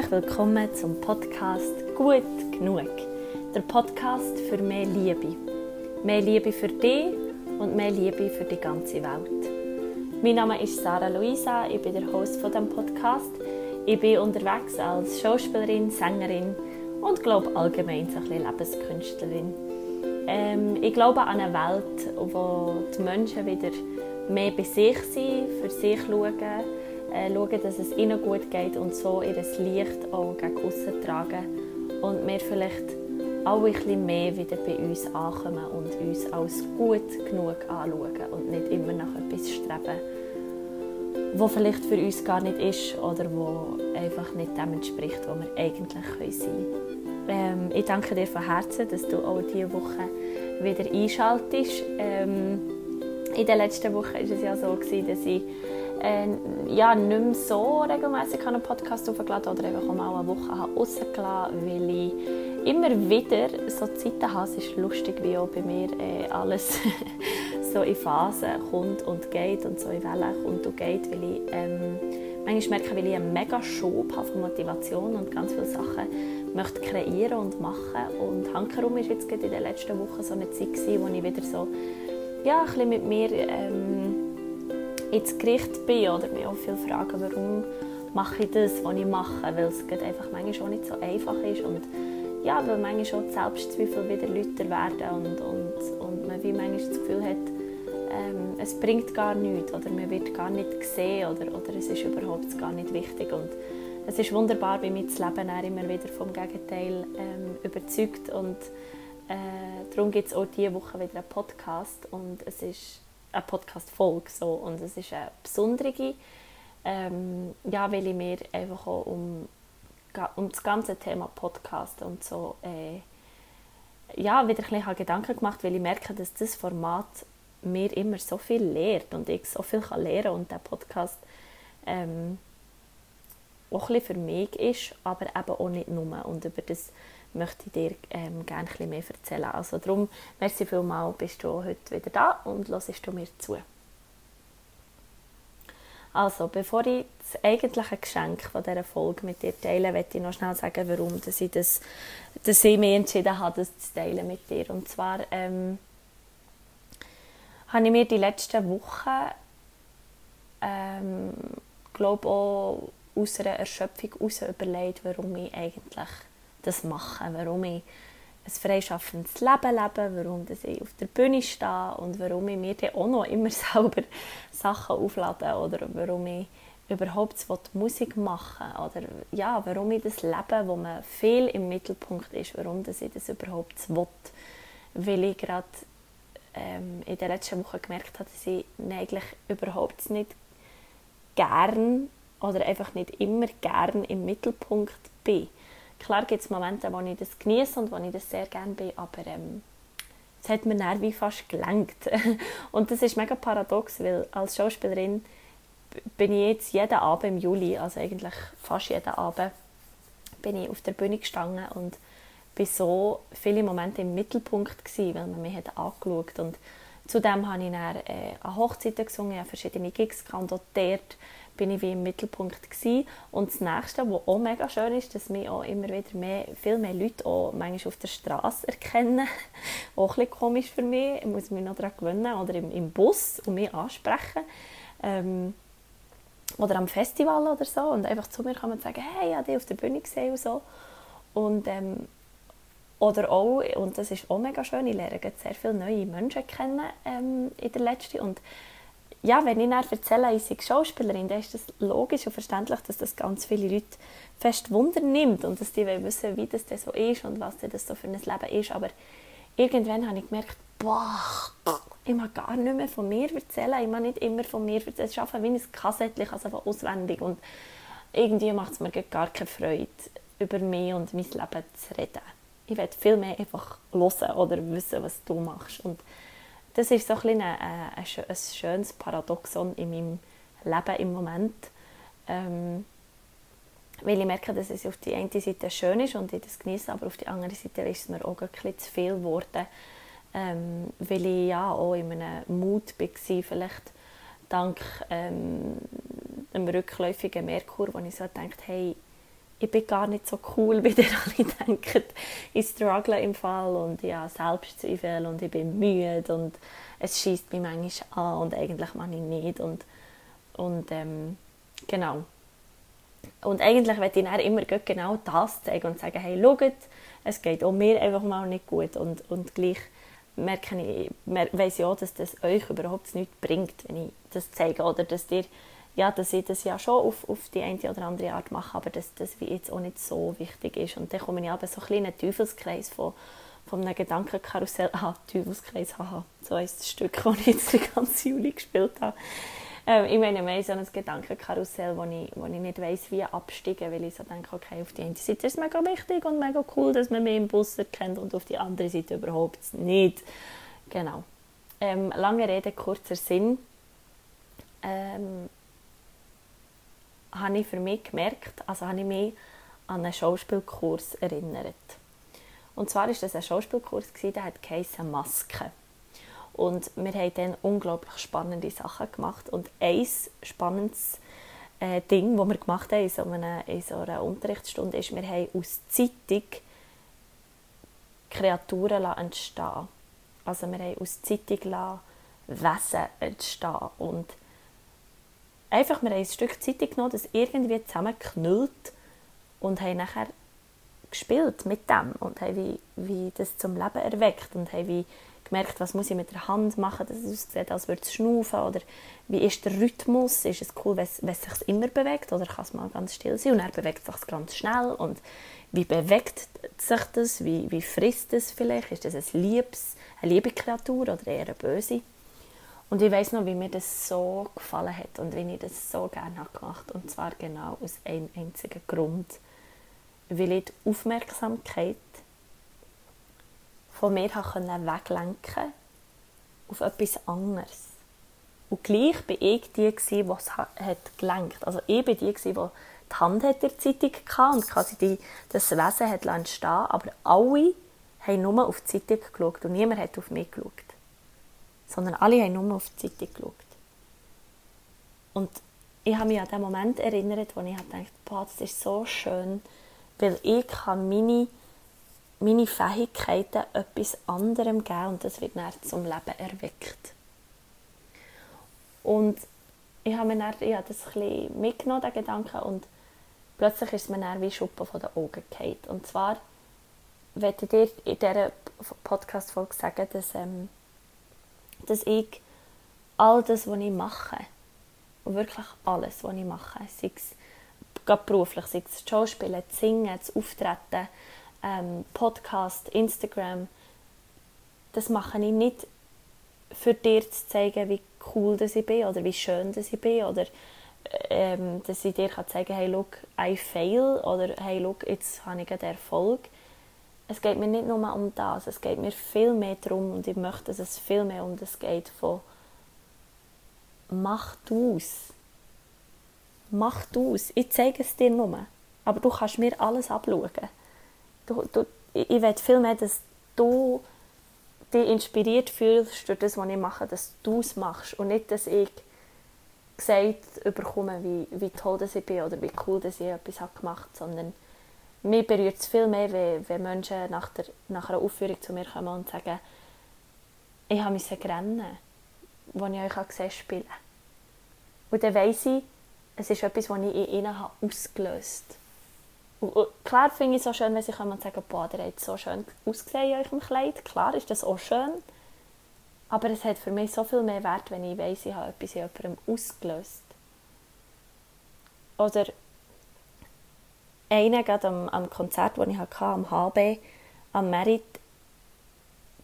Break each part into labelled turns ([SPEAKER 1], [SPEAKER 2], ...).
[SPEAKER 1] Herzlich willkommen zum Podcast Gut genug. Der Podcast für mehr Liebe. Mehr Liebe für dich und mehr Liebe für die ganze Welt. Mein Name ist Sarah Luisa, ich bin der Host von dem Podcast. Ich bin unterwegs als Schauspielerin, Sängerin und glaube allgemein so ein bisschen Lebenskünstlerin. Ähm, ich glaube an eine Welt, wo die Menschen wieder mehr bei sich sind, für sich schauen, äh, schauen, dass es ihnen gut geht und so ihr Licht auch gegen außen tragen und wir vielleicht alle ein bisschen mehr wieder bei uns ankommen und uns als gut genug anschauen und nicht immer nach etwas streben, wo vielleicht für uns gar nicht ist oder wo einfach nicht dem entspricht, was wir eigentlich sein können. Ähm, ich danke dir von Herzen, dass du auch diese Woche wieder einschaltest. Ähm, in der letzten Woche war es ja so, dass ich äh, ja, nicht mehr so regelmäßig einen Podcast aufgeladen oder einfach auch mal eine Woche rausgelassen, weil ich immer wieder so Zeiten habe. Es ist lustig, wie auch bei mir äh, alles so in Phasen kommt und geht und so in Wellen kommt und geht, weil ich ähm, manchmal merke, weil ich einen mega Schub habe von Motivation und ganz viele Sachen möchte kreieren und machen und Hankerum war jetzt in den letzten Wochen so eine Zeit gewesen, wo ich wieder so ja, ein bisschen mit mir ähm, ins Gericht bin oder mich auch viele fragen, warum mache ich das, was ich mache, weil es einfach manchmal schon nicht so einfach ist und ja, weil manchmal schon die Selbstzweifel wieder lauter werden und, und, und man wie manchmal das Gefühl hat, ähm, es bringt gar nichts oder man wird gar nicht gesehen oder, oder es ist überhaupt gar nicht wichtig und es ist wunderbar, wie mich das Leben immer wieder vom Gegenteil ähm, überzeugt und äh, darum gibt es auch diese Woche wieder einen Podcast und es ist eine Podcast-Folge so. und es ist eine besondere, ähm, ja, weil ich mir einfach auch um, um das ganze Thema Podcast und so äh, ja, wieder ein bisschen Gedanken gemacht, weil ich merke, dass das Format mir immer so viel lehrt und ich so viel kann lernen und der Podcast ähm, auch ein bisschen für mich ist, aber eben auch nicht nur und über das möchte ich dir ähm, gerne ein mehr erzählen. Also darum, merci vielmals, bist du heute wieder da und hörst du mir zu. Also, bevor ich das eigentliche Geschenk von dieser Folge mit dir teile, möchte ich noch schnell sagen, warum dass ich, das, dass ich mich entschieden habe, das zu teilen mit dir. Und zwar ähm, habe ich mir die letzten Wochen, ähm, glaube auch aus einer Erschöpfung heraus überlegt, warum ich eigentlich das machen, warum ich ein freischaffendes Leben lebe, warum ich auf der Bühne stehe und warum ich mir dann auch noch immer selber Sachen auflade oder warum ich überhaupt Musik machen oder ja, warum ich das Leben, wo man viel im Mittelpunkt ist, warum ich das überhaupt will. Weil ich gerade ähm, in der letzten Woche gemerkt habe, dass ich eigentlich überhaupt nicht gern oder einfach nicht immer gern im Mittelpunkt bin. Klar gibt es Momente, wo ich das genieße und wo ich das sehr gerne bin, aber ähm, es hat mir dann wie fast gelenkt. und das ist mega paradox, weil als Schauspielerin bin ich jetzt jeden Abend im Juli, also eigentlich fast jeden Abend, bin ich auf der Bühne gestanden und bin so viele Momente im Mittelpunkt gewesen, weil man mich hat angeschaut und zudem habe ich dann äh, an Hochzeiten gesungen, habe verschiedene Gigs gehabt und dort bin ich wie im Mittelpunkt gewesen. Und das Nächste, was auch mega schön ist, dass mich auch immer wieder mehr, viel mehr Leute auch manchmal auf der Straße erkennen. auch ein bisschen komisch für mich, ich muss mich noch daran gewöhnen. Oder im, im Bus und mich ansprechen. Ähm, oder am Festival oder so und einfach zu mir kommen und sagen, hey, ich habe dich auf der Bühne gesehen und so. Und, ähm, oder auch, und das ist auch mega schön, ich lerne sehr viele neue Menschen kennen ähm, in der letzten und ja, wenn ich dann erzähle, ich sei Schauspielerin, dann ist es logisch und verständlich, dass das ganz viele Leute fest Wunder nimmt und dass die wissen, wie das so ist und was das so für ein Leben ist. Aber irgendwann habe ich gemerkt, boah, ich mag gar nicht mehr von mir erzählen, ich mag nicht immer von mir erzählen, es einfach wie ein Kassettchen, also auswendig und irgendwie macht es mir gar keine Freude, über mich und mein Leben zu reden. Ich will viel mehr einfach hören oder wissen, was du machst. Und das ist so ein, ein, ein, ein schönes Paradoxon in meinem Leben im Moment. Ähm, weil ich merke, dass es auf die eine Seite schön ist und ich das genieße, aber auf die andere Seite ist es mir auch ein bisschen zu viel geworden, ähm, weil ich ja auch in einem Mut war, vielleicht dank ähm, dem rückläufigen Merkur, wo ich so dachte, hey, ich bin gar nicht so cool, wie ihr alle denkt. Ich struggle im Fall und ich habe Selbstzweifel und ich bin müde und es schießt mich manchmal an und eigentlich mache ich nicht und, und ähm, genau. Und eigentlich möchte ich dann immer genau das zeigen und sagen, hey, schaut, es geht auch mir einfach mal nicht gut und, und gleich merke ich, weiss ich auch, dass das euch überhaupt nichts bringt, wenn ich das zeige oder dass ihr ja, dass ich das ja schon auf, auf die eine oder andere Art mache, aber dass das wie jetzt auch nicht so wichtig ist. Und dann komme ich aber so ein kleinen Teufelskreis von, von einem Gedankenkarussell. Ah, Teufelskreis, haha, so ist das Stück, das ich jetzt die ganze Juli gespielt habe. Ähm, ich meine, mehr so ein Gedankenkarussell, wo ich, wo ich nicht weiss, wie absteigen, weil ich so denke, okay, auf die eine Seite ist es mega wichtig und mega cool, dass man mich im Bus erkennt und auf die andere Seite überhaupt nicht. Genau. Ähm, lange Rede, kurzer Sinn. Ähm, habe ich für mich gemerkt, also habe ich mich an einen Schauspielkurs erinnert. Und zwar war das ein Schauspielkurs, der hat Maske. Und wir haben dann unglaublich spannende Sachen gemacht. Und ein spannendes äh, Ding, das wir gemacht haben in so, einer, in so einer Unterrichtsstunde, ist, wir haben aus Zeitung Kreaturen entstehen Also wir haben aus Zeitung Wesen entstehen Und einfach, wir haben ein Stück Zeit genommen, das irgendwie zusammengeknüllt und haben nachher gespielt mit dem und haben wie, wie das zum Leben erweckt und haben wie gemerkt, was muss ich mit der Hand machen, dass es aussieht, als würde es schnaufen oder wie ist der Rhythmus, ist es cool, wenn es, es sich immer bewegt oder kann es mal ganz still sein und er bewegt sich ganz schnell und wie bewegt sich das, wie, wie frisst es vielleicht, ist das ein Liebes, eine liebe Kreatur oder eher eine böse und ich weiß noch, wie mir das so gefallen hat und wie ich das so gerne habe gemacht Und zwar genau aus einem einzigen Grund. Weil ich die Aufmerksamkeit von mir weglenken auf etwas anderes. Und gleich war ich die, die es hat gelenkt. Also ich war die, die die Hand hat der Zeitung hatte und quasi die, das Wesen hat entstehen Aber alle haben nur auf die Zeitung geschaut und niemand hat auf mich geschaut sondern alle haben nur auf die Zeitung geschaut. Und ich habe mich an den Moment erinnert, wo ich dachte, boah, das ist so schön, weil ich kann meine, meine Fähigkeiten etwas anderem geben und das wird dann zum Leben erweckt. Und ich habe mir dann, ich habe das ein mitgenommen, den Gedanken, und plötzlich ist es mir wie Schuppen von den Augen gefallen. Und zwar möchte ich dir in dieser Podcast-Folge sagen, dass ähm, dass ich all das, was ich mache, wirklich alles, was ich mache, sei es beruflich, sei es das Schauspielen, das Singen, das Auftreten, ähm, Podcast, Instagram, das mache ich nicht für dir zu zeigen, wie cool das ich bin oder wie schön das ich bin oder ähm, dass ich dir kann zeigen hey, look, I fail oder hey, look, jetzt habe ich einen Erfolg es geht mir nicht nur um das, es geht mir viel mehr darum und ich möchte, dass es viel mehr um das geht von mach du es. Mach du es. Ich zeige es dir nur. Aber du kannst mir alles abschauen. Du, du, ich will viel mehr, dass du dich inspiriert fühlst durch das, was ich mache, dass du es machst und nicht, dass ich gesagt bekomme, wie, wie toll das ich bin oder wie cool dass ich etwas gemacht habe, sondern mir berührt es viel mehr, wenn, wenn Menschen nach, der, nach einer Aufführung zu mir kommen und sagen, ich musste rennen, als ich euch gesehen spielen Und dann weiss ich, es ist etwas, das ich in ihnen habe ausgelöst habe. Klar finde ich es so schön, wenn sie kommen und sagen, boah, der hat so schön ausgesehen in eurem Kleid. Klar ist das auch schön. Aber es hat für mich so viel mehr Wert, wenn ich weiss, ich habe etwas in jemandem ausgelöst. Oder einer gerade am, am Konzert, das ich hatte, am HB, am Merit,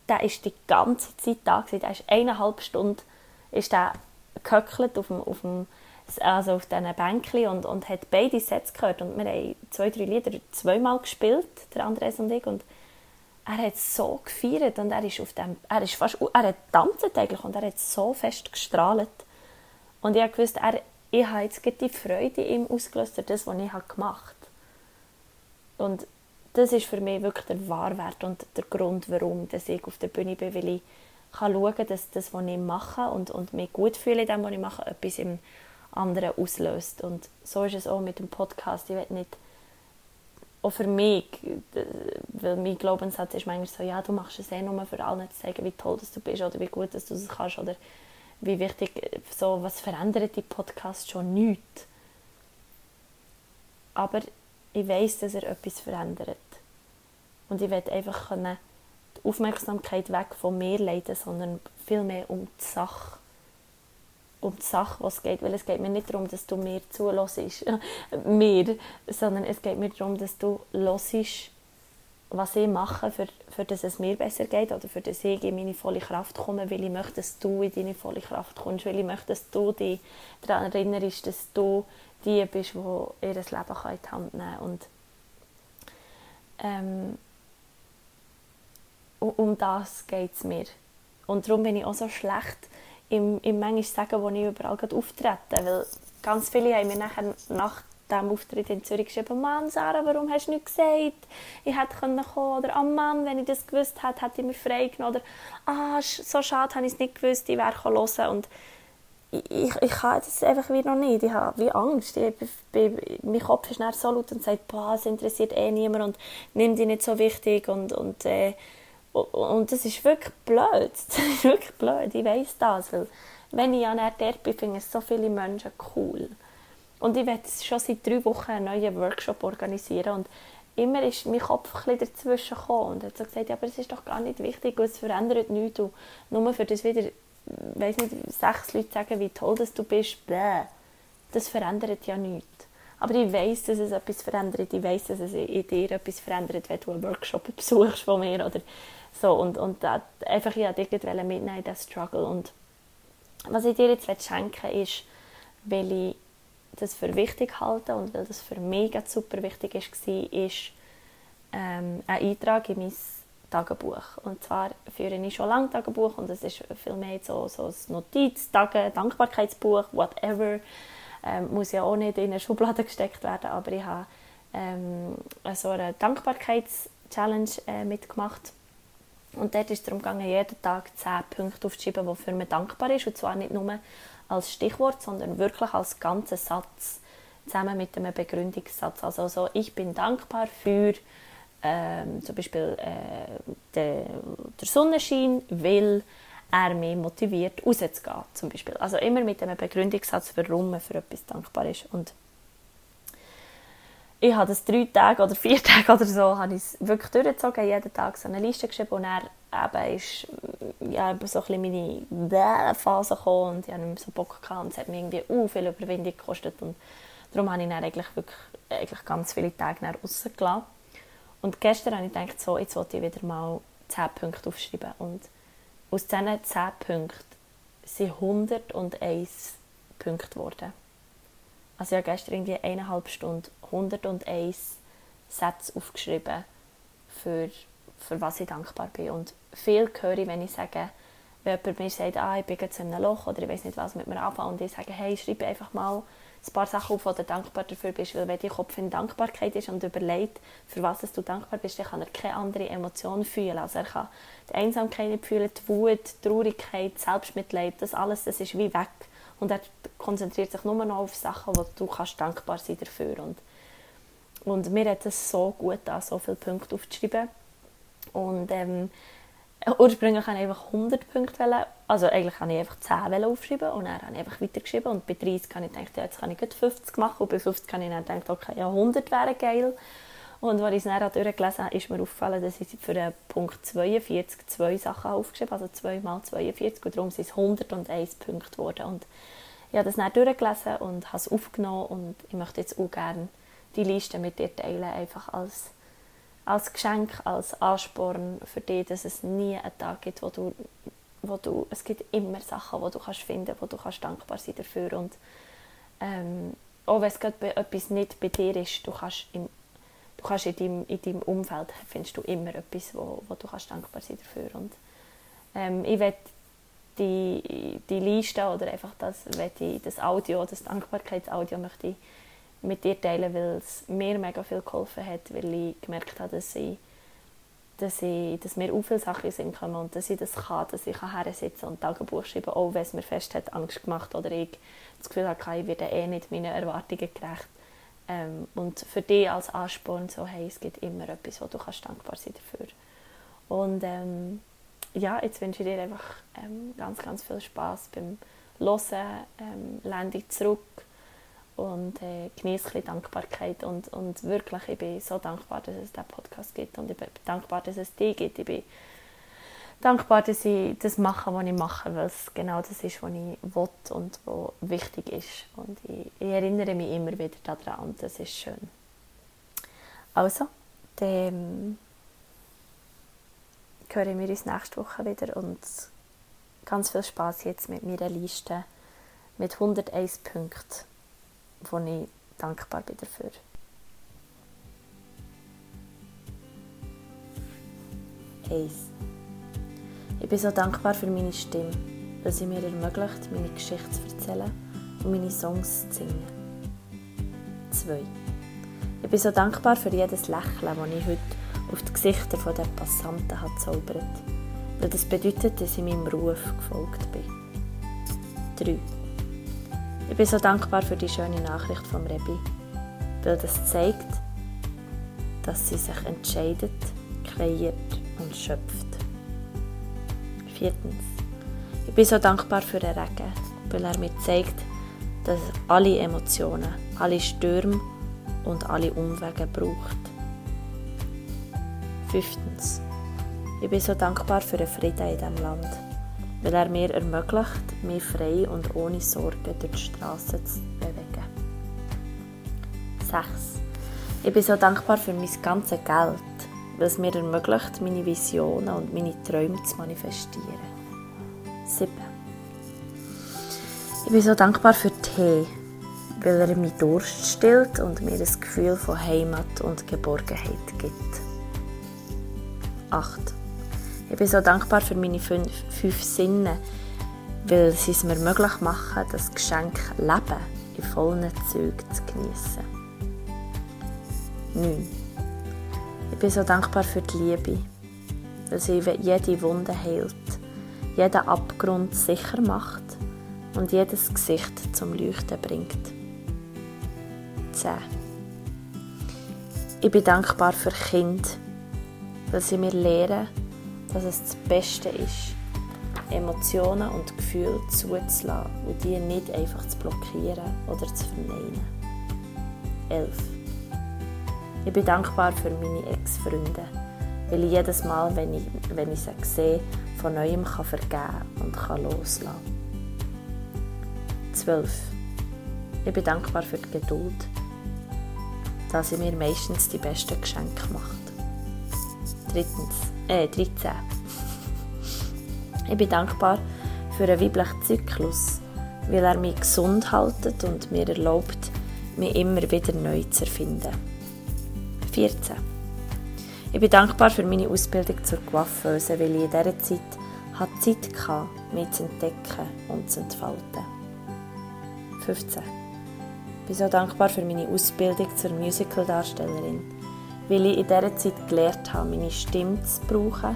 [SPEAKER 1] der ist die ganze Zeit da gewesen. Der ist eineinhalb Stunden ist gehöckelt auf dem, auf dem also auf diesen Bänkchen und, und hat beide Sets gehört und wir haben zwei, drei Lieder zweimal gespielt, der Andres und ich und er hat so gefeiert und er ist auf dem, er ist fast, er hat tanzt eigentlich und er hat so fest gestrahlt und ich wusste, er, ich habe jetzt die Freude ihm ausgelöst das, was ich gemacht habe. Und das ist für mich wirklich der Wahrwert und der Grund, warum ich auf der Bühne bin, weil ich kann schauen, dass das, was ich mache und, und mich gut fühle in dem, was ich mache, etwas im anderen auslöst. Und so ist es auch mit dem Podcast. Ich will nicht auch für mich, weil mein Glaubenssatz ist manchmal so, ja, du machst es eh nur für alle zu zeigen, wie toll dass du bist oder wie gut dass du es kannst oder wie wichtig, so, was verändert die Podcast schon nichts. Aber ich weiß, dass er etwas verändert. Und ich will einfach können, die Aufmerksamkeit weg von mir leiten, sondern vielmehr um die Sache um die Sache, was geht. Weil es geht mir nicht darum, dass du mir zulässt, mir, sondern es geht mir darum, dass du hörst, was ich mache, für, für dass es mir besser geht oder für dass ich in meine volle Kraft komme, weil ich möchte, dass du in deine volle Kraft kommst, weil ich möchte, dass du dich daran erinnerst, dass du die bist, die ihr Leben in die Hand nehmen kann. Und ähm, um das geht es mir. Und darum bin ich auch so schlecht im, im manchmal sagen, wo ich überall auftrete. Weil ganz viele haben mir nachher nach dem Auftritt in Zürich geschrieben, Mann, Sarah, warum hast du nichts gesagt? Ich hätte kommen können. Oder, oh Mann, wenn ich das gewusst hätte, hätte ich mich freigenommen. Oder, ah, so schade, habe ich es nicht gewusst, ich wäre hören Und ich, ich, kann das einfach wie noch nicht. Ich habe wie Angst. Ich, ich, mein Kopf ist so laut und sagt, boah, es interessiert eh niemand und nimm dich nicht so wichtig und, und äh, und das ist wirklich blöd. Das ist wirklich blöd. Ich weiß das. Weil wenn ich an dort bin, finde ich so viele Menschen cool. Und ich werde schon seit drei Wochen einen neuen Workshop organisieren. Und immer ist mein Kopf ein dazwischen gekommen und hat so gesagt, ja, aber es ist doch gar nicht wichtig und es verändert nichts. Und nur für das wieder, weiß nicht, sechs Leute sagen, wie toll dass du bist, bläh. das verändert ja nichts. Aber ich weiß, dass es etwas verändert. Ich weiß, dass es in dir etwas verändert, wenn du einen Workshop besuchst von mir oder so, und, und da, einfach, ja, dich mitnehmen in diesen Struggle. Und was ich dir jetzt schenken ist, weil ich das für wichtig halte und weil das für mich super wichtig war, ist ähm, ein Eintrag in mein Tagebuch. Und zwar führe ich schon lange Tagebuch und es ist vielmehr so, so ein Notiz, Tage, Dankbarkeitsbuch, whatever. Ähm, muss ja auch nicht in eine Schublade gesteckt werden, aber ich habe ähm, so eine Dankbarkeits-Challenge äh, mitgemacht und dort ist es darum gegangen, jeden Tag zehn Punkte aufzuschreiben, wofür man dankbar ist. Und zwar nicht nur als Stichwort, sondern wirklich als ganzen Satz zusammen mit einem Begründungssatz. Also so, ich bin dankbar für ähm, zum Beispiel äh, der, der Sonnenschein, weil er mich motiviert, rauszugehen. Zum Beispiel. Also immer mit einem Begründungssatz, warum man für etwas dankbar ist. Und ich habe das drei Tage oder vier Tage oder so habe ich wirklich durchgezogen, jeden Tag so eine Liste geschrieben und dann eben ist ja, so ein bisschen meine Phase gekommen und ich hatte nicht mehr so Bock gehabt und es hat mir irgendwie uh, viel Überwindung gekostet und darum habe ich dann eigentlich wirklich eigentlich ganz viele Tage rausgelassen. Und gestern habe ich gedacht, so, jetzt wollte ich wieder mal 10 Punkte aufschreiben und aus diesen 10 Punkten sind 101 Punkte geworden. Also ich habe gestern irgendwie eineinhalb Stunden 101 Sätze aufgeschrieben, für, für was ich dankbar bin. Und viel höre ich, wenn ich sage, wenn jemand mir sagt, ah, ich bin jetzt in einem Loch oder ich weiß nicht, was mit mir anfangen und ich sage, hey, schreibe einfach mal ein paar Sachen auf, wo du dankbar dafür bist, weil wenn dein Kopf in Dankbarkeit ist und überlegt, für was du dankbar bist, dann kann er keine andere Emotion fühlen. Also er kann die Einsamkeit nicht fühlen, die Wut, die Traurigkeit, Selbstmitleid, das alles, das ist wie weg. Und er konzentriert sich nur noch auf Sachen, wo du kannst dankbar sein dafür. Und, und mir hat es so gut an, so viele Punkte aufzuschreiben. Und ähm, ursprünglich wollte ich einfach 100 Punkte, wollen, also eigentlich wollte ich einfach 10 aufschreiben und dann habe ich einfach weitergeschrieben. Und bei 30 habe ich gedacht, ja, jetzt kann ich 50 machen. Und bei 50 habe ich dann gedacht, okay, ja, 100 wäre geil. Und als ich es dann durchgelesen habe, ist mir aufgefallen, dass ich für den Punkt 42 zwei Sachen aufgeschrieben habe, also 2 mal 42 und darum sind es 101 Punkte geworden. Und ich habe das dann durchgelesen und habe es aufgenommen. Und ich möchte jetzt auch gerne die Liste mit dir teilen, einfach als, als Geschenk, als Ansporn für dich, dass es nie einen Tag gibt, wo du, wo du es gibt immer Sachen, wo du kannst finden, wo du kannst dankbar sein dafür und ähm, auch wenn es gerade etwas nicht bei dir ist, du kannst im du kannst in deinem, in deinem Umfeld findest du immer etwas, wo, wo du kannst dankbar sein dafür. Und ähm, ich werde die, die Liste oder einfach das, ich, das Audio, das Dankbarkeitsaudio möchte ich mit dir teilen, weil es mir mega viel geholfen hat, weil ich gemerkt habe, dass ich dass, ich, dass mir auch viele Sachen sind kommen und dass ich das kann, dass ich her sitzen und Tagebuch schreiben, auch wenn es mir fest hat Angst gemacht oder ich das Gefühl hatte, ich werde eh nicht meinen Erwartungen gerecht Ähm, und für dich als Ansporn so, hey, es gibt immer etwas, wo du kannst dankbar sein dafür. Und ähm, ja, jetzt wünsche ich dir einfach ähm, ganz, ganz viel Spaß beim Hören, ähm, dich zurück und äh, genieße ein Dankbarkeit und, und wirklich, ich bin so dankbar, dass es diesen Podcast gibt und ich bin dankbar, dass es dich gibt. Ich bin dankbar, dass ich das mache, was ich mache, weil es genau das ist, was ich will und was wichtig ist. Und ich, ich erinnere mich immer wieder daran und das ist schön. Also, dann hören wir uns nächste Woche wieder und ganz viel Spaß jetzt mit meiner Liste mit 101 Punkten, wo ich dankbar bin dafür. Eins. Ich bin so dankbar für meine Stimme, weil sie mir ermöglicht, meine Geschichte zu erzählen und meine Songs zu singen. 2. Ich bin so dankbar für jedes Lächeln, das ich heute auf die Gesichter der Passanten hat zaubert, weil das bedeutet, dass ich meinem Ruf gefolgt bin. 3. Ich bin so dankbar für die schöne Nachricht vom Rebi, weil das zeigt, dass sie sich entscheidet, kreiert und schöpft. Viertens. Ich bin so dankbar für den Regen, weil er mir zeigt, dass alle Emotionen, alle Stürme und alle Umwege braucht. Fünftens. Ich bin so dankbar für den Frieden in diesem Land, weil er mir ermöglicht, mich frei und ohne Sorgen durch die Straßen zu bewegen. Sechs. Ich bin so dankbar für mein ganzes Geld, weil es mir ermöglicht, meine Visionen und meine Träume zu manifestieren. 7. Ich bin so dankbar für Tee, weil er mir Durst stillt und mir das Gefühl von Heimat und Geborgenheit gibt. 8. Ich bin so dankbar für meine fünf, fünf Sinne, weil sie es mir möglich machen, das Geschenk Leben in vollen Zügen zu genießen. 9. Ich bin so dankbar für die Liebe, weil sie jede Wunde heilt, jeden Abgrund sicher macht und jedes Gesicht zum Leuchten bringt. 10. Ich bin dankbar für Kinder, weil sie mir lehren, dass es das Beste ist, Emotionen und Gefühle zuzulassen und die nicht einfach zu blockieren oder zu verneinen. 11. Ich bin dankbar für meine Ex-Freunde, weil ich jedes Mal, wenn ich, wenn ich sie sehe, von Neuem kann vergeben und kann loslassen 12. Ich bin dankbar für die Geduld, da sie mir meistens die besten Geschenke macht. Drittens, äh, 13. Ich bin dankbar für einen weiblichen Zyklus, weil er mich gesund hält und mir erlaubt, mich immer wieder neu zu erfinden. 14. Ich bin dankbar für meine Ausbildung zur Coiffeuse, weil ich in dieser Zeit hatte Zeit hatte, mich zu entdecken und zu entfalten. 15. Ich bin so dankbar für meine Ausbildung zur Musicaldarstellerin, weil ich in dieser Zeit gelernt habe, meine Stimme zu brauchen,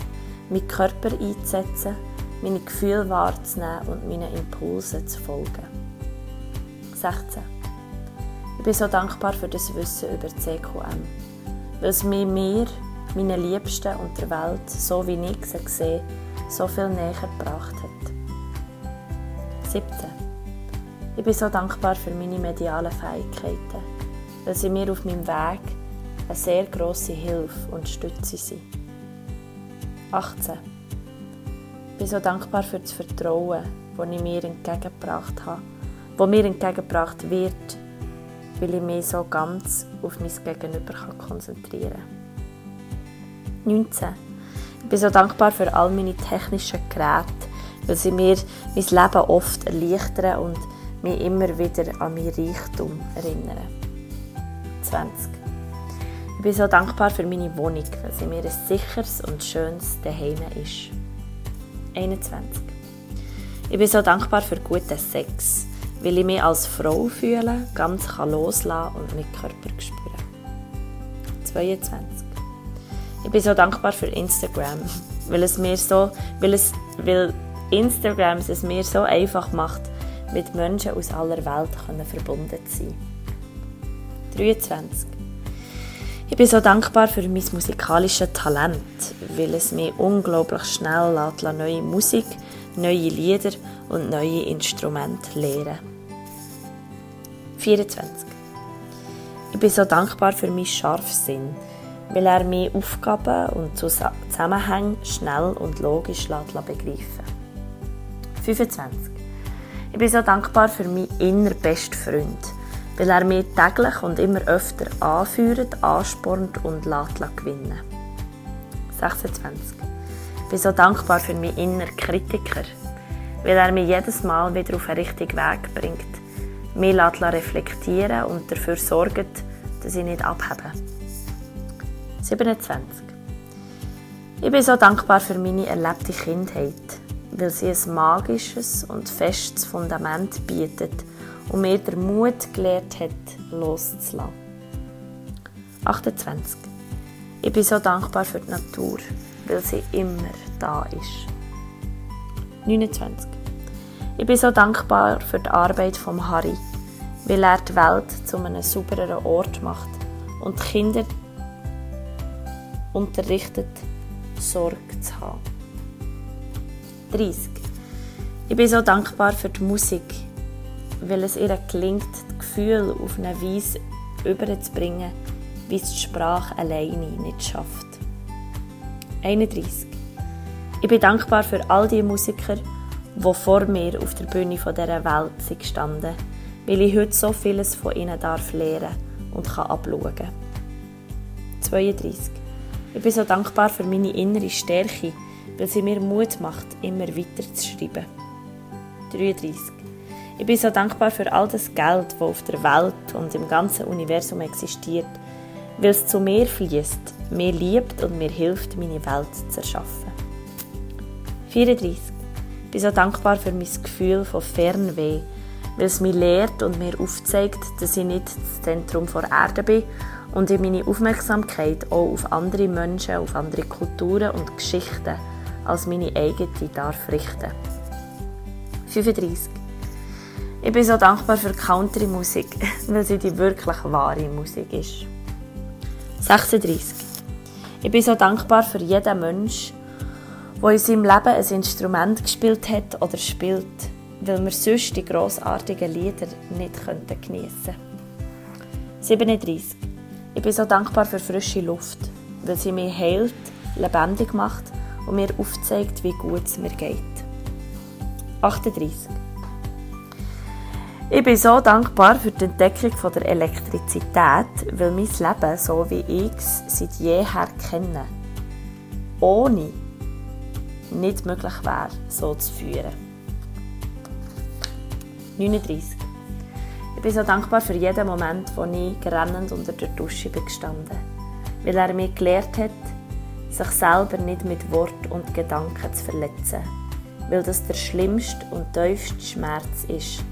[SPEAKER 1] meinen Körper einzusetzen, meine Gefühle wahrzunehmen und meinen Impulsen zu folgen. 16. Ich bin so dankbar für das Wissen über CQM weil es mich mir, meinen Liebsten und der Welt, so wie ich sie sehe, so viel näher gebracht hat. 17. Ich bin so dankbar für meine medialen Fähigkeiten, weil sie mir auf meinem Weg eine sehr grosse Hilfe und Stütze sind. 18. Bin so dankbar für das Vertrauen, das ich mir entgegengebracht habe, das mir entgegengebracht wird, weil ich mich so ganz auf mein Gegenüber konzentrieren kann. 19. Ich bin so dankbar für all meine technischen Geräte, weil sie mir mein Leben oft erleichtern und mich immer wieder an mein Reichtum erinnern. 20. Ich bin so dankbar für meine Wohnung, weil sie mir ein sicheres und schönes Daheim ist. 21. Ich bin so dankbar für guten Sex, weil ich mich als Frau fühle, ganz kann loslassen und meinen Körper spüren. 22. Ich bin so dankbar für Instagram, weil es mir so, weil es, weil Instagram es mir so einfach macht, mit Menschen aus aller Welt verbunden zu sein. 23. Ich bin so dankbar für mein musikalisches Talent, weil es mich unglaublich schnell lässt, neue Musik, neue Lieder und neue Instrumente lernen. 24. Ich bin so dankbar für meinen Scharfsinn, weil er mir Aufgaben und Zusammenhänge schnell und logisch begreifen 25. Ich bin so dankbar für meinen inner Freund, weil er mich täglich und immer öfter anführt, anspornt und lässt gewinnen 26. Ich bin so dankbar für meinen inneren Kritiker, weil er mich jedes Mal wieder auf den richtigen Weg bringt, mich reflektieren und dafür sorgt, dass ich nicht abhebe. 27. Ich bin so dankbar für meine erlebte Kindheit, weil sie ein magisches und festes Fundament bietet und mir den Mut gelehrt hat, loszulassen. 28. Ich bin so dankbar für die Natur, weil sie immer da ist. 29. Ich bin so dankbar für die Arbeit von Harry, weil er die Welt zu einem saubereren Ort macht und die Kinder unterrichtet, Sorge zu haben. 30. Ich bin so dankbar für die Musik, weil es ihr gelingt, das Gefühl auf eine Weise überzubringen, wie es die Sprache alleine nicht schafft. 31. Ich bin dankbar für all die Musiker, die vor mir auf der Bühne dieser Welt sind weil ich heute so vieles von ihnen darf lernen und kann abschauen. 32. Ich bin so dankbar für meine innere Stärke, weil sie mir Mut macht, immer weiter zu schreiben. 33. Ich bin so dankbar für all das Geld, das auf der Welt und im ganzen Universum existiert, weil es zu mir fließt, mir liebt und mir hilft, meine Welt zu erschaffen. 34. Ich bin so dankbar für mein Gefühl von Fernweh, weil es mir lehrt und mir aufzeigt, dass ich nicht das Zentrum der Erde bin und ich meine Aufmerksamkeit auch auf andere Menschen, auf andere Kulturen und Geschichten als meine eigene darf richten. 35. Ich bin so dankbar für Country-Musik, weil sie die wirklich wahre Musik ist. 36. Ich bin so dankbar für jeden Menschen, der in seinem Leben ein Instrument gespielt hat oder spielt, weil wir sonst die grossartigen Lieder nicht geniessen könnten. 37. Ich bin so dankbar für frische Luft, weil sie mich heilt, lebendig macht und mir aufzeigt, wie gut es mir geht. 38. Ich bin so dankbar für die Entdeckung der Elektrizität, weil mein Leben, so wie ich es seit jeher kenne, ohne nicht möglich wäre, so zu führen. 39. Ich bin so dankbar für jeden Moment, wo ich rennend unter der Dusche bin gestanden, weil er mir gelehrt hat, sich selber nicht mit Wort und Gedanken zu verletzen, weil das der schlimmste und tiefste Schmerz ist,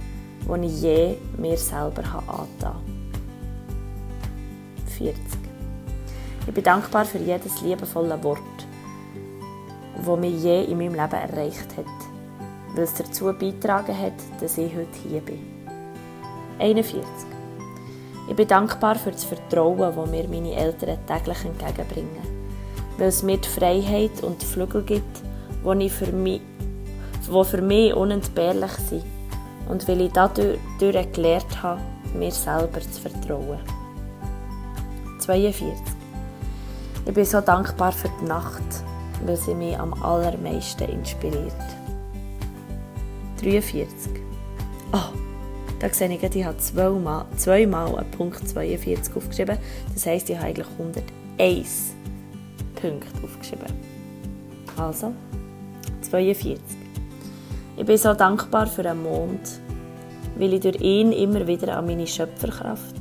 [SPEAKER 1] den ich je mir selber angetan habe. 40. Ich bin dankbar für jedes liebevolle Wort, das mich je in meinem Leben erreicht hat, weil es dazu beigetragen hat, dass ich heute hier bin. 41. Ich bin dankbar für das Vertrauen, das mir meine Eltern täglich entgegenbringen weil es mir die Freiheit und die Flügel gibt, die für mich, die für mich unentbehrlich sind und weil ich dadurch gelernt habe, mir selber zu vertrauen. 42. Ich bin so dankbar für die Nacht, weil sie mich am allermeisten inspiriert. 43. Oh, da sehe ich, ich habe zweimal, zweimal einen Punkt 42 aufgeschrieben. Das heisst, ich habe eigentlich 101 Punkte aufgeschrieben. Also, 42. Ich bin so dankbar für den Mond, weil ich durch ihn immer wieder an meine Schöpferkraft,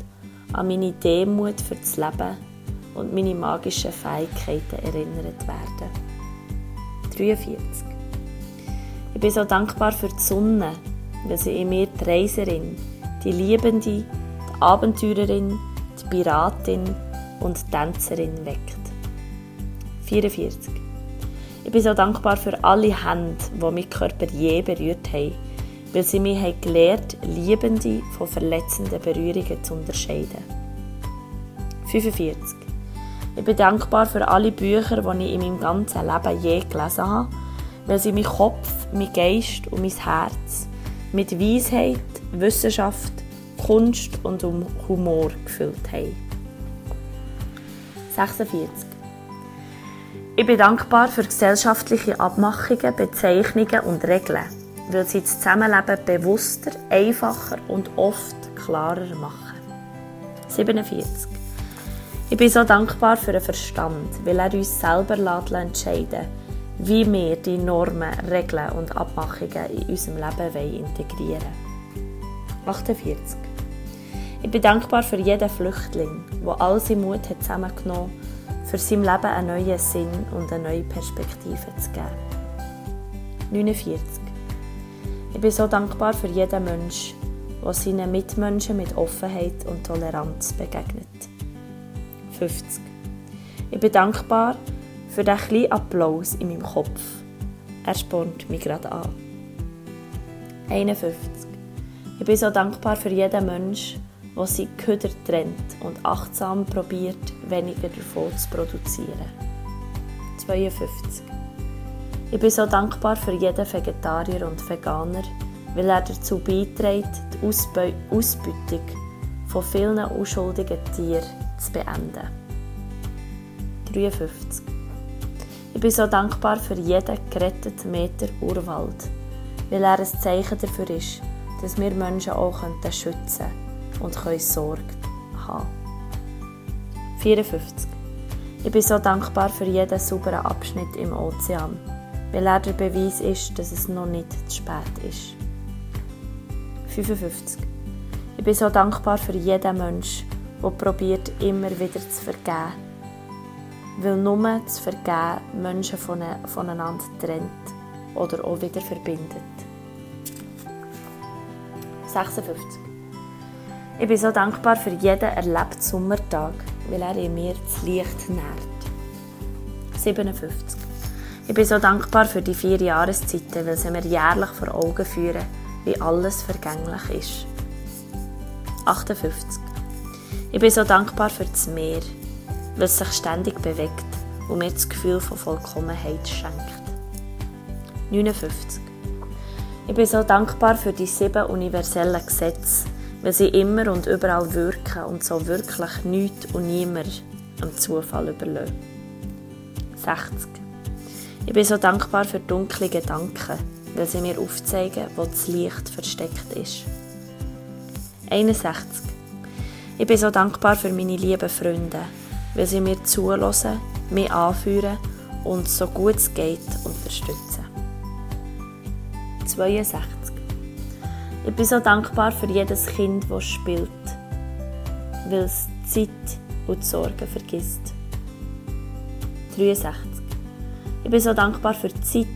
[SPEAKER 1] an meine Demut für das Leben und meine magischen Fähigkeiten erinnert werde. 43. Ich bin so dankbar für die Sonne, weil sie in mir die Reiserin, die Liebende, die Abenteurerin, die Piratin und die Tänzerin weckt. 44. Ich bin so dankbar für alle Hände, die meinen Körper je berührt haben, weil sie mich haben gelehrt, Liebende von verletzenden Berührungen zu unterscheiden. 45. Ich bin dankbar für alle Bücher, die ich in meinem ganzen Leben je gelesen habe, weil sie meinen Kopf, meinen Geist und mein Herz mit Weisheit, Wissenschaft, Kunst und Humor gefüllt haben. 46. Ich bin dankbar für gesellschaftliche Abmachungen, Bezeichnungen und Regeln, weil sie das Zusammenleben bewusster, einfacher und oft klarer machen. 47. Ich bin so dankbar für den Verstand, weil er uns selber entscheiden wie wir die Normen, Regeln und Abmachungen in unserem Leben integrieren wollen. 48. Ich bin dankbar für jeden Flüchtling, der all seinen Mut zusammengenommen hat, für sein Leben einen neuen Sinn und eine neue Perspektive zu geben. 49. Ich bin so dankbar für jeden Menschen, der seinen Mitmenschen mit Offenheit und Toleranz begegnet. 50. Ich bin dankbar für den kleinen Applaus in meinem Kopf. Er spornt mich gerade an. 51. Ich bin so dankbar für jeden Menschen, der seine Köder trennt und achtsam probiert, weniger davon zu produzieren. 52. Ich bin so dankbar für jeden Vegetarier und Veganer, weil er dazu beiträgt, die Ausbeutung von vielen unschuldigen Tieren zu beenden. 53. Ich bin so dankbar für jeden geretteten Meter Urwald, weil er ein Zeichen dafür ist, dass wir Menschen auch schützen können und können Sorge haben 54. Ich bin so dankbar für jeden sauberen Abschnitt im Ozean, weil er der Beweis ist, dass es noch nicht zu spät ist. 55. Ich bin so dankbar für jeden Menschen, der probiert, immer wieder zu vergeben. Weil nur zu vergeben Menschen voneinander trennt oder auch wieder verbindet. 56. Ich bin so dankbar für jeden erlebten Sommertag, weil er in mir das Licht nährt. 57. Ich bin so dankbar für die vier Jahreszeiten, weil sie mir jährlich vor Augen führen, wie alles vergänglich ist. 58. Ich bin so dankbar für das Meer, weil es sich ständig bewegt und mir das Gefühl von Vollkommenheit schenkt. 59. Ich bin so dankbar für die sieben universellen Gesetze, weil sie immer und überall wirken und so wirklich nichts und niemand am Zufall überlassen. 60. Ich bin so dankbar für dunkle Gedanken, weil sie mir aufzeigen, wo das Licht versteckt ist. 61. Ich bin so dankbar für meine lieben Freunde, weil sie mir zulassen, mich anführen und so gut es geht unterstützen. 62. Ich bin so dankbar für jedes Kind, das spielt, weil es Zeit und Sorgen vergisst. 63. Ich bin so dankbar für die Zeit,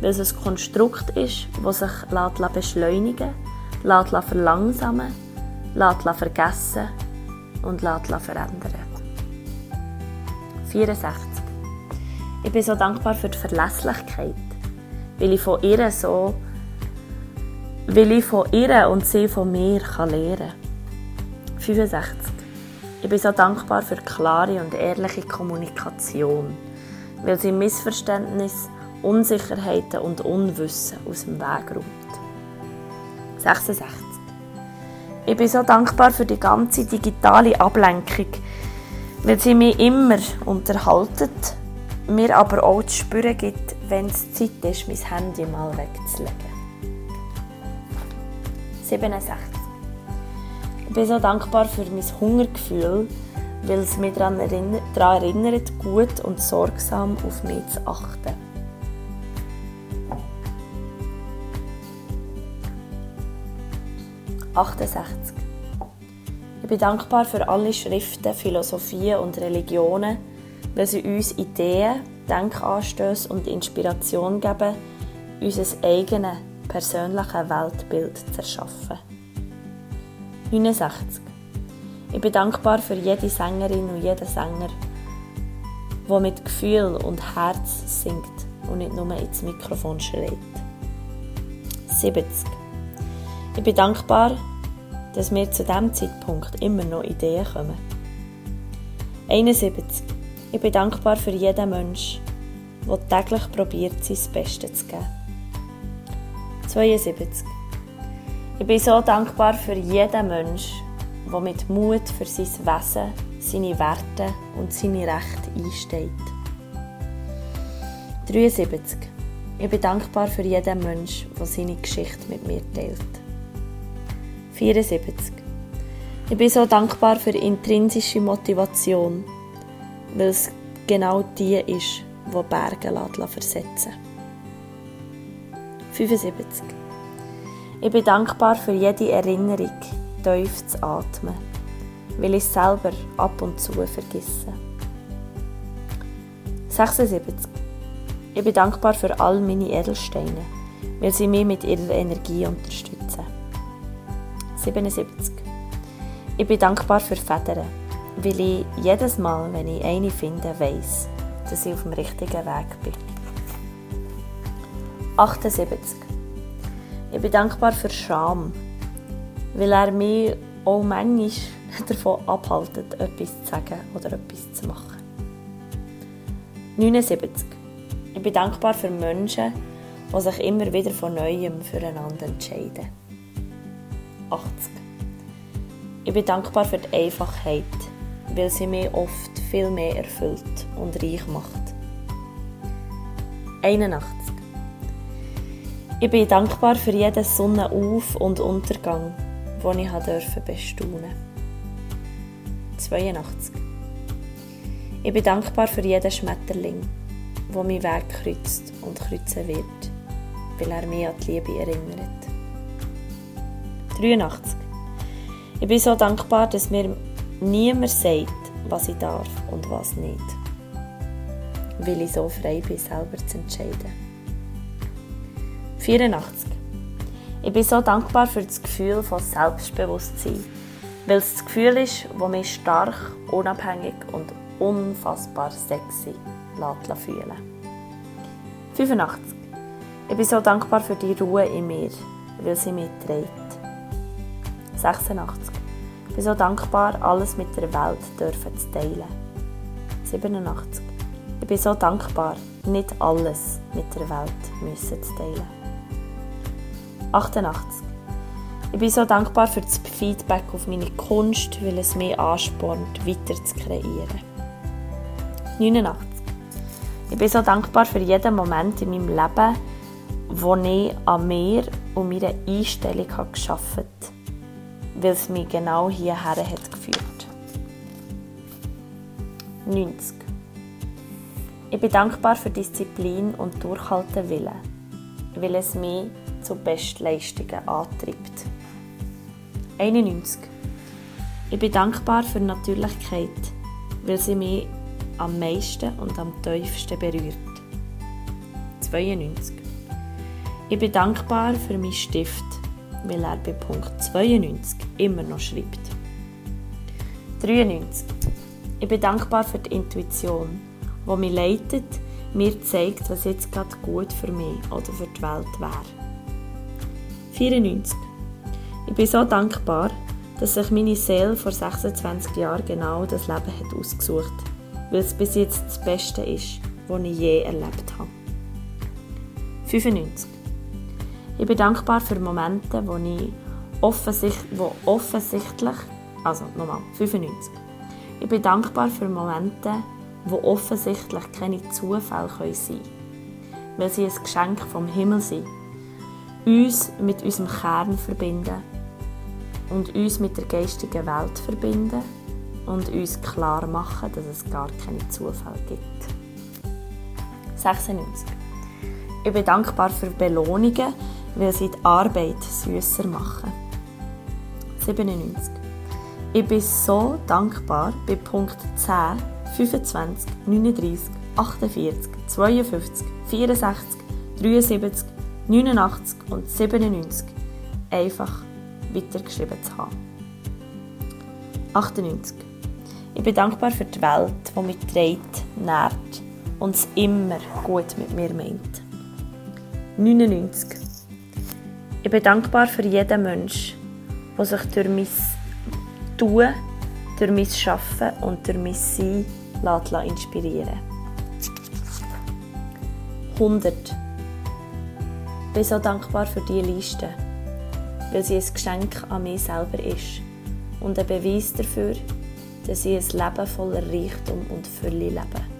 [SPEAKER 1] weil es ein Konstrukt ist, das sich beschleunigen lässt, verlangsamen lässt, vergessen und verändern 64. Ich bin so dankbar für die Verlässlichkeit, weil ich von ihr so weil ich von ihr und sie von mir lernen kann. 65. Ich bin so dankbar für klare und ehrliche Kommunikation, weil sie Missverständnisse, Unsicherheiten und Unwissen aus dem Weg räumt. 66. Ich bin so dankbar für die ganze digitale Ablenkung, weil sie mich immer unterhalten, mir aber auch zu spüren gibt, wenn es Zeit ist, mein Handy mal wegzulegen. 67. Ich bin so dankbar für mein Hungergefühl, weil es mich daran erinnert, daran erinnert, gut und sorgsam auf mich zu achten. «68. Ich bin dankbar für alle Schriften, Philosophien und Religionen, weil sie uns Ideen, Denkanstöße und Inspiration geben, unser eigenes persönlichen Weltbild zu erschaffen. 69. Ich bin dankbar für jede Sängerin und jeden Sänger, der mit Gefühl und Herz singt und nicht nur ins Mikrofon schreit. 70. Ich bin dankbar, dass mir zu diesem Zeitpunkt immer noch Ideen kommen. 71. Ich bin dankbar für jeden Menschen, der täglich probiert, sein Bestes zu geben. 72. Ich bin so dankbar für jeden Menschen, der mit Mut für sein Wesen, seine Werte und seine Rechte einsteht. 73. Ich bin dankbar für jeden Menschen, der seine Geschichte mit mir teilt. 74. Ich bin so dankbar für intrinsische Motivation, weil es genau die ist, die Berge versetzen 75. Ich bin dankbar für jede Erinnerung, tief zu atmen, weil ich selber ab und zu vergesse. 76. Ich bin dankbar für all meine Edelsteine, weil sie mich mit ihrer Energie unterstützen. 77. Ich bin dankbar für Federn, weil ich jedes Mal, wenn ich eine finde, weiss, dass ich auf dem richtigen Weg bin. 78. Ich bin dankbar für Scham, weil er mich auch manchmal davon abhaltet, etwas zu sagen oder etwas zu machen. 79. Ich bin dankbar für Menschen, die sich immer wieder von Neuem füreinander entscheiden. 80. Ich bin dankbar für die Einfachheit, weil sie mich oft viel mehr erfüllt und reich macht. 81. Ich bin dankbar für jeden Sonnenauf- und Untergang, den ich durfte bestaunen 82. Ich bin dankbar für jeden Schmetterling, der meinen Weg kreuzt und kreuzen wird, weil er mich an die Liebe erinnert. 83. Ich bin so dankbar, dass mir niemand sagt, was ich darf und was nicht. Weil ich so frei bin, selber zu entscheiden. 84. Ich bin so dankbar für das Gefühl von Selbstbewusstsein, weil es das Gefühl ist, das mich stark, unabhängig und unfassbar sexy lässt fühlen 85. Ich bin so dankbar für die Ruhe in mir, weil sie mich trägt. 86. Ich bin so dankbar, alles mit der Welt dürfen zu teilen. 87. Ich bin so dankbar, nicht alles mit der Welt müssen zu teilen. 88. Ich bin so dankbar für das Feedback auf meine Kunst, weil es mich anspornt, weiter zu kreieren. 89. Ich bin so dankbar für jeden Moment in meinem Leben, wo ich an mir und meiner Einstellung geschaffen habe weil es mich genau hierher hat geführt. 90. Ich bin dankbar für Disziplin und Durchhaltewillen, weil es mich zu Bestleistungen antreibt. 91. Ich bin dankbar für Natürlichkeit, weil sie mich am meisten und am tiefsten berührt. 92. Ich bin dankbar für meinen Stift, weil er bei Punkt 92 immer noch schreibt. 93. Ich bin dankbar für die Intuition, die mich leitet, mir zeigt, was jetzt gerade gut für mich oder für die Welt wäre. 94. Ich bin so dankbar, dass sich meine Seele vor 26 Jahren genau das Leben hat ausgesucht hat, weil es bis jetzt das Beste ist, was ich je erlebt habe. 95. Ich bin dankbar für Momente, wo ich offensicht, wo offensichtlich, also nochmal, 95. Ich bin dankbar für Momente, wo offensichtlich keine Zufälle sein können, weil sie ein Geschenk vom Himmel sind, uns mit unserem Kern verbinden und uns mit der geistigen Welt verbinden und uns klar machen, dass es gar keine Zufälle gibt. 96. Ich bin dankbar für Belohnungen, weil sie die Arbeit süßer machen. 97. Ich bin so dankbar bei Punkt 10, 25, 39, 48, 52, 64, 73, 89 und 97 einfach weitergeschrieben zu haben. 98. Ich bin dankbar für die Welt, die mich trägt, nährt und es immer gut mit mir meint. 99. Ich bin dankbar für jeden Menschen, der sich durch mein Tun durch mein Arbeiten und durch mein Sein inspirieren 100. Bin so dankbar für diese Liste, weil sie ein Geschenk an mich selber ist und ein Beweis dafür, dass ich ein Leben voller Reichtum und Fülle lebe.